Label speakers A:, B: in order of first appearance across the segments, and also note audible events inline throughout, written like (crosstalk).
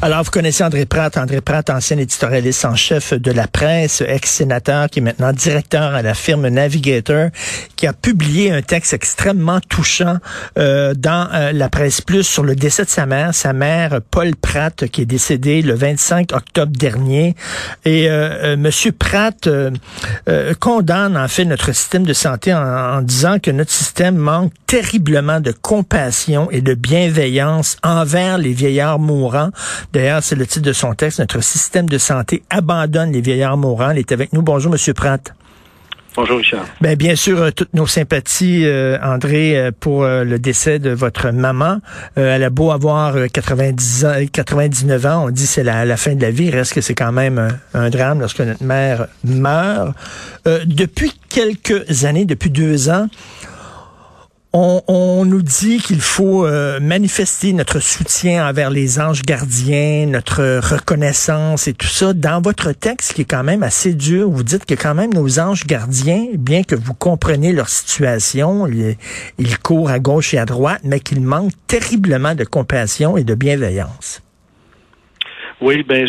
A: Alors, vous connaissez André Pratt, André Pratt, ancien éditorialiste en chef de la presse, ex-sénateur, qui est maintenant directeur à la firme Navigator, qui a publié un texte extrêmement touchant euh, dans euh, la presse plus sur le décès de sa mère, sa mère Paul Pratt, qui est décédée le 25 octobre dernier. Et euh, Monsieur Pratt condamne en fait notre système de santé en disant que notre système manque terriblement de compassion et de bienveillance envers les vieillards mourants. D'ailleurs, c'est le titre de son texte. Notre système de santé abandonne les vieillards mourants. Il est avec nous. Bonjour, Monsieur Pratt.
B: Bonjour Richard.
A: Ben, bien sûr, euh, toutes nos sympathies, euh, André, euh, pour le décès de votre maman. elle a beau avoir 90 ans, 99 ans, on dit c'est la, la, fin de la vie. Reste que c'est quand même un, drame lorsque notre mère meurt. depuis quelques années, depuis deux ans, on, nous dit qu'il faut euh, manifester notre soutien envers les anges gardiens, notre reconnaissance et tout ça. Dans votre texte, qui est quand même assez dur, vous dites que quand même nos anges gardiens, bien que vous compreniez leur situation, ils, ils courent à gauche et à droite, mais qu'ils manquent terriblement de compassion et de bienveillance.
B: Oui, ben,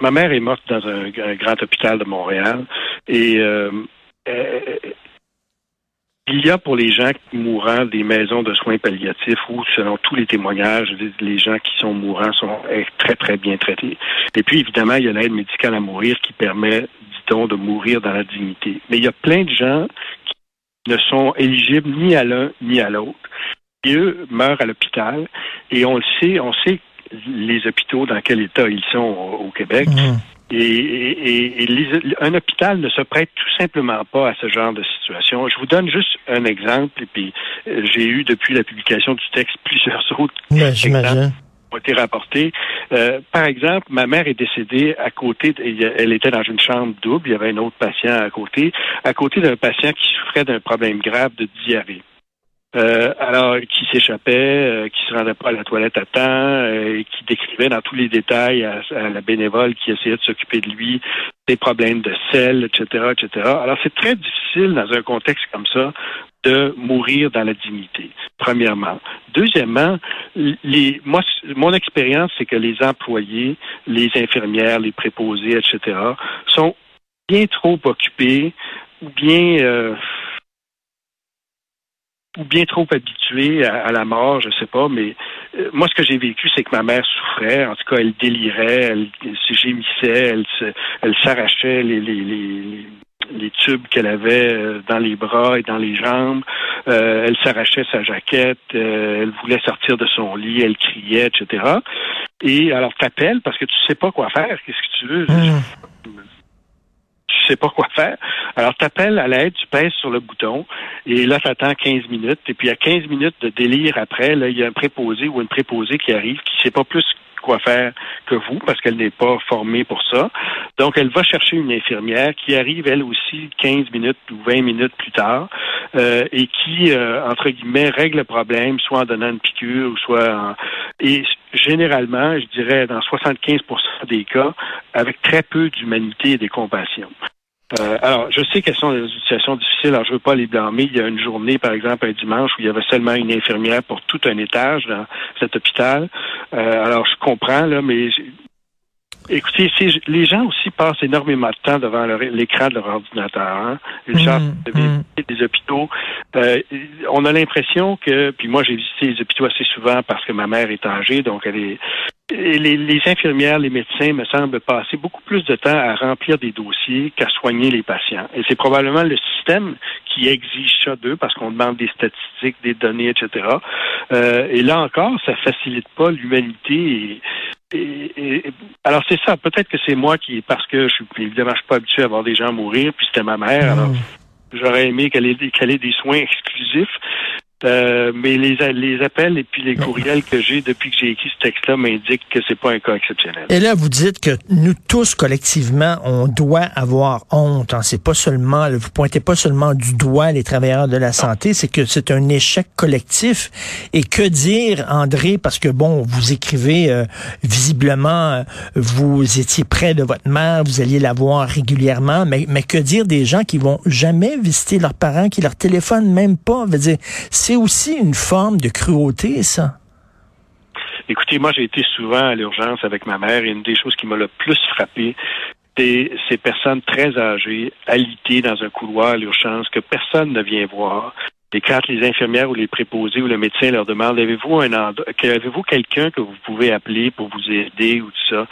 B: ma mère est morte dans un, grand hôpital de Montréal et euh, il y a pour les gens mourants des maisons de soins palliatifs où, selon tous les témoignages, les gens qui sont mourants sont très, très bien traités. Et puis, évidemment, il y a l'aide médicale à mourir qui permet, dit-on, de mourir dans la dignité. Mais il y a plein de gens qui ne sont éligibles ni à l'un ni à l'autre. Et eux meurent à l'hôpital. Et on le sait, on sait les hôpitaux dans quel état ils sont au, Québec. Mmh. Et, un hôpital ne se prête tout simplement pas à ce genre de situation. Je vous donne juste un exemple, et puis euh, j'ai eu depuis la publication du texte (laughs) plusieurs autres exemples ont été rapportés. Euh, par exemple, ma mère est décédée à côté, elle était dans une chambre double, il y avait un autre patient à côté, à côté d'un patient qui souffrait d'un problème grave de diarrhée. Euh, alors qui s'échappait, euh, qui se rendait pas à la toilette à temps, euh, et qui décrivait dans tous les détails à, la bénévole qui essayait de s'occuper de lui des problèmes de sel, etc., etc. Alors c'est très difficile dans un contexte comme ça de mourir dans la dignité. Premièrement. Deuxièmement, les, moi, mon expérience, c'est que les employés, les infirmières, les préposés, etc., sont bien trop occupés ou bien euh, ou bien trop habitué à, la mort, je sais pas, mais euh, moi, ce que j'ai vécu, c'est que ma mère souffrait. En tout cas, elle délirait, elle, se gémissait, elle, elle s'arrachait les, les, les, les tubes qu'elle avait euh, dans les bras et dans les jambes. Euh, elle s'arrachait sa jaquette, elle voulait sortir de son lit, elle criait, etc. Et alors, t'appelles parce que tu sais pas quoi faire. Qu'est-ce que tu veux? Mmh sais pas quoi faire. Alors, tu appelles à l'aide, tu pèses sur le bouton, et là, tu attends 15 minutes. Et puis, à 15 minutes de délire après, là, il y a un préposé ou une préposée qui arrive qui sait pas plus quoi faire que vous parce qu'elle n'est pas formée pour ça. Donc, elle va chercher une infirmière qui arrive, elle aussi, 15 minutes ou 20 minutes plus tard euh, et qui, euh, entre guillemets, règle le problème, soit en donnant une piqûre soit en... Et généralement, je dirais dans 75% des cas, avec très peu d'humanité et de compassion. Euh, alors, je sais qu'elles sont des situations difficiles, alors je ne veux pas les blâmer. Il y a une journée, par exemple, un dimanche, où il y avait seulement une infirmière pour tout un étage dans cet hôpital. Euh, alors, je comprends, là, mais Écoutez, les gens aussi passent énormément de temps devant l'écran de leur ordinateur. Hein? Une chance de visiter des hôpitaux. Euh, on a l'impression que, puis moi j'ai visité les hôpitaux assez souvent parce que ma mère est âgée, donc elle est les, les, infirmières, les médecins me semblent passer beaucoup plus de temps à remplir des dossiers qu'à soigner les patients. Et c'est probablement le système qui exige ça d'eux parce qu'on demande des statistiques, des données, etc. Euh, et là encore, ça facilite pas l'humanité. Et, alors c'est ça. Peut-être que c'est moi qui, parce que je suis évidemment je suis pas habitué à voir des gens mourir, puis c'était ma mère. Alors mmh. j'aurais aimé qu'elle ait, qu'elle ait des soins exclusifs. Euh, mais les, les appels et puis les courriels que j'ai depuis que j'ai écrit ce texte-là m'indiquent que c'est pas un cas exceptionnel.
A: Et là, vous dites que nous tous collectivement, on doit avoir honte. Hein. C'est pas seulement, vous pointez pas seulement du doigt les travailleurs de la santé, c'est que c'est un échec collectif. Et que dire, André, parce que bon, vous écrivez euh, visiblement, euh, vous étiez près de votre mère, vous alliez la voir régulièrement, mais, mais que dire des gens qui vont jamais visiter leurs parents, qui leur téléphonent même pas, veut dire c'est aussi une forme de cruauté, ça.
B: Écoutez, moi, j'ai été souvent à l'urgence avec ma mère et une des choses qui m'a le plus frappé, c'est ces personnes très âgées, alitées dans un couloir à l'urgence que personne ne vient voir. Et quand les infirmières ou les préposés ou le médecin leur demandent avez-vous un avez-vous quelqu'un que vous pouvez appeler pour vous aider ou tout ça,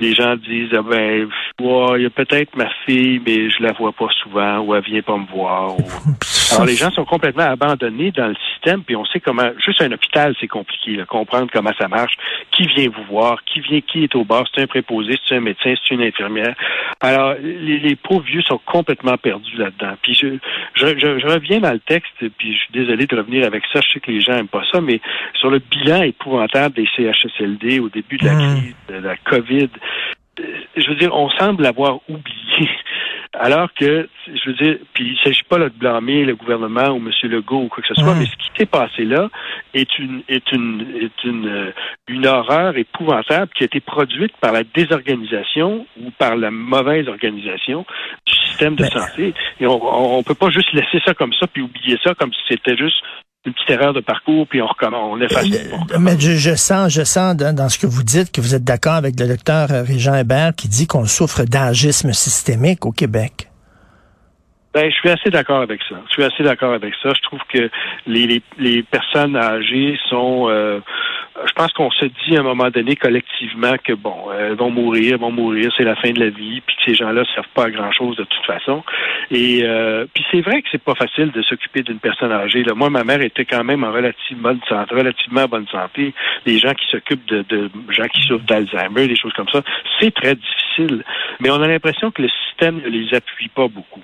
B: les gens disent ah ben il y a peut-être ma fille, mais je la vois pas souvent ou elle vient pas me voir. (laughs) Alors les gens sont complètement abandonnés dans le système, puis on sait comment. Juste un hôpital, c'est compliqué, là, comprendre comment ça marche. Qui vient vous voir? Qui vient Qui est au bar? C'est un préposé C'est un médecin C'est une infirmière Alors les, les, pauvres vieux sont complètement perdus là-dedans. Puis je, je, je, reviens dans le texte, puis je suis désolé de revenir avec ça. Je sais que les gens aiment pas ça, mais sur le bilan épouvantable des CHSLD au début de la mmh. crise de la COVID, je veux dire, on semble l'avoir oublié. (laughs) Alors que, je veux dire, puis il ne s'agit pas là, de blâmer le gouvernement ou M. Legault ou quoi que ce soit, mais ce qui s'est passé là est une est une est une euh, une horreur épouvantable qui a été produite par la désorganisation ou par la mauvaise organisation du système de santé. Et on ne peut pas juste laisser ça comme ça puis oublier ça comme si c'était juste une petite erreur de parcours, puis on recommence, on efface.
A: Euh, mais je, sens, je sens dans, ce que vous dites que vous êtes d'accord avec le docteur euh, Régent Hébert qui dit qu'on souffre d'agisme systémique au Québec.
B: Ben, je suis assez d'accord avec ça. Je suis assez d'accord avec ça. Je trouve que les, les, personnes âgées sont euh, je pense qu'on se dit à un moment donné collectivement que bon, elles vont mourir, vont mourir, c'est la fin de la vie, puis que ces gens-là ne servent pas à grand chose de toute façon. Et euh, puis c'est vrai que c'est pas facile de s'occuper d'une personne âgée. Là. Moi, ma mère était quand même en relative bonne santé, relativement bonne santé. Les gens qui s'occupent de, de gens qui souffrent d'Alzheimer, des choses comme ça, c'est très difficile. Mais on a l'impression que le système ne les appuie pas beaucoup.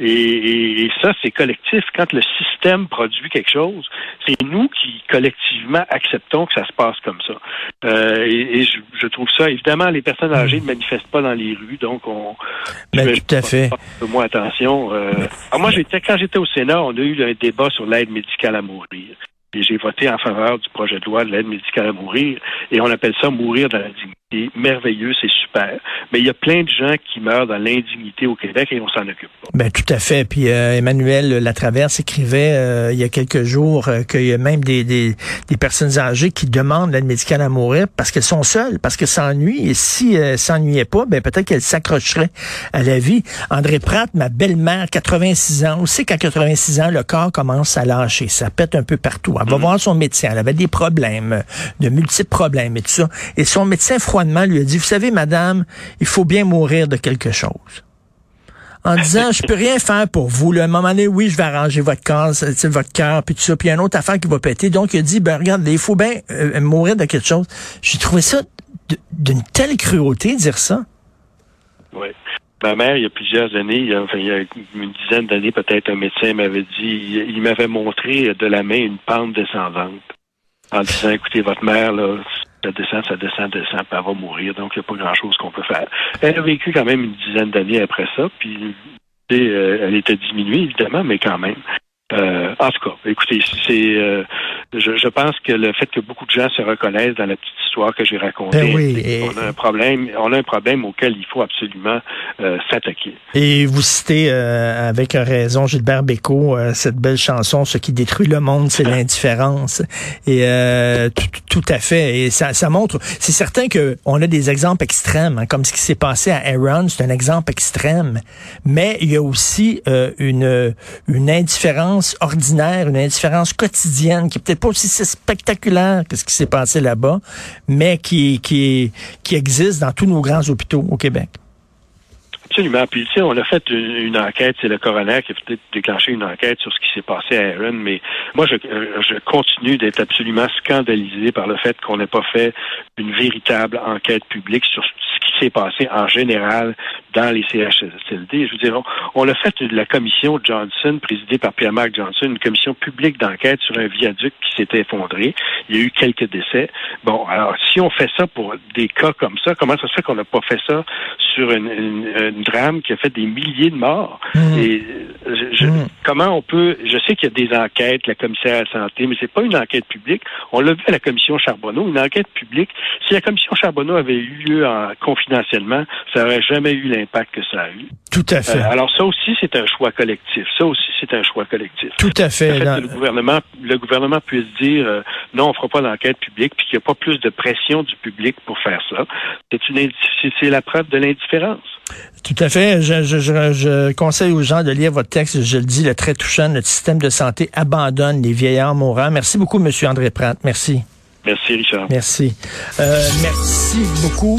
B: Et, ça, c'est collectif. Quand le système produit quelque chose, c'est nous qui collectivement acceptons que ça se passe comme ça. Euh, et, je, trouve ça, évidemment, les personnes âgées ne manifestent pas dans les rues, donc on.
A: Ben, tout à fait.
B: Un moins attention. Euh, moi, j'étais quand j'étais au Sénat, on a eu un débat sur l'aide médicale à mourir. Et j'ai voté en faveur du projet de loi de l'aide médicale à mourir, et on appelle ça mourir dans la dignité merveilleux, c'est super. Mais il y a plein de gens qui meurent dans l'indignité au Québec et on s'en occupe pas.
A: Ben tout à fait. Puis euh, Emmanuel Latraverse écrivait euh, il y a quelques jours euh, qu'il y a même des, des, des, personnes âgées qui demandent l'aide médicale à mourir parce qu'elles sont seules, parce qu'elles s'ennuient. Et si elles s'ennuyaient pas, ben peut-être qu'elles s'accrocheraient à la vie. André Pratt, ma belle-mère, 86 ans, on sait qu'à 86 ans, le corps commence à lâcher. Ça pète un peu partout. Elle va mm. voir son médecin. Elle avait des problèmes, de multiples problèmes et tout ça. Et son médecin froid lui a dit, vous savez, madame, il faut bien mourir de quelque chose. En disant, je peux rien faire pour vous. À un moment donné, oui, je vais arranger votre cœur, votre cœur, puis tout ça, puis il une autre affaire qui va péter. Donc, il a dit, ben regarde, il faut bien euh, mourir de quelque chose. J'ai trouvé ça d'une telle cruauté, dire ça.
B: Oui. Ma mère, il y a plusieurs années, y a, enfin, il y a une dizaine d'années, peut-être, un médecin m'avait dit, il, m'avait montré de la main une pente descendante en disant, écoutez, votre mère, là, descend, ça descend, descend, puis elle va mourir. Donc, il n'y a pas grand-chose qu'on peut faire. Elle a vécu quand même une dizaine d'années après ça, puis euh, elle était diminuée, évidemment, mais quand même. Euh, en tout cas, écoutez, c'est, euh, je, je, pense que le fait que beaucoup de gens se reconnaissent dans la petite histoire que j'ai racontée, ben on a un problème, on a un problème auquel il faut absolument euh, s'attaquer.
A: Et vous citez euh, avec raison Gilbert Bécaud cette belle chanson, ce qui détruit le monde, c'est l'indifférence. Et tout, tout, à fait. Et ça, ça montre, c'est certain que on a des exemples extrêmes, hein, comme ce qui s'est passé à Aaron, c'est un exemple extrême. Mais il y a aussi une une indifférence ordinaire, une indifférence quotidienne qui peut-être pas aussi spectaculaire que ce qui s'est passé là-bas, mais qui, qui, qui existe dans tous nos grands hôpitaux au Québec.
B: Absolument. Puis, tu sais, on a fait une, enquête, c'est le coroner qui a peut-être déclenché une enquête sur ce qui s'est passé à Aaron, mais moi, je, je continue d'être absolument scandalisé par le fait qu'on n'ait pas fait une véritable enquête publique sur qui s'est passé en général dans les CHSLD. Je veux dire, on, a fait de la commission Johnson, présidée par Pierre-Marc Johnson, une commission publique d'enquête sur un viaduc qui s'était effondré. Il y a eu quelques décès. Bon, alors si on fait ça pour des cas comme ça, comment ça se fait qu'on n'a pas fait ça sur une, drame qui a fait des milliers de morts? Mmh. Et je, mmh. comment on peut... Je sais qu'il y a des enquêtes, la commissaire à la santé, mais c'est pas une enquête publique. On l'a vu à la commission Charbonneau, une enquête publique. Si la commission Charbonneau avait eu lieu en, confidentiellement, ça n'aurait jamais eu l'impact que ça a eu.
A: Tout à fait. Euh,
B: alors ça aussi, c'est un choix collectif. Ça aussi, c'est un choix collectif.
A: Tout à fait.
B: le gouvernement, le gouvernement puisse dire euh, non, on fera pas d'enquête publique, puis qu'il n'y a pas plus de pression du public pour faire ça. C'est une, c'est la preuve de l'indifférence.
A: Tout à fait. Je, je, je, conseille aux gens de lire votre texte. Je le dis, le très touchant. Notre système de santé abandonne les vieillards mourants. Merci beaucoup, Monsieur André Pratt. Merci.
B: Merci, Richard.
A: Merci. Euh, merci beaucoup.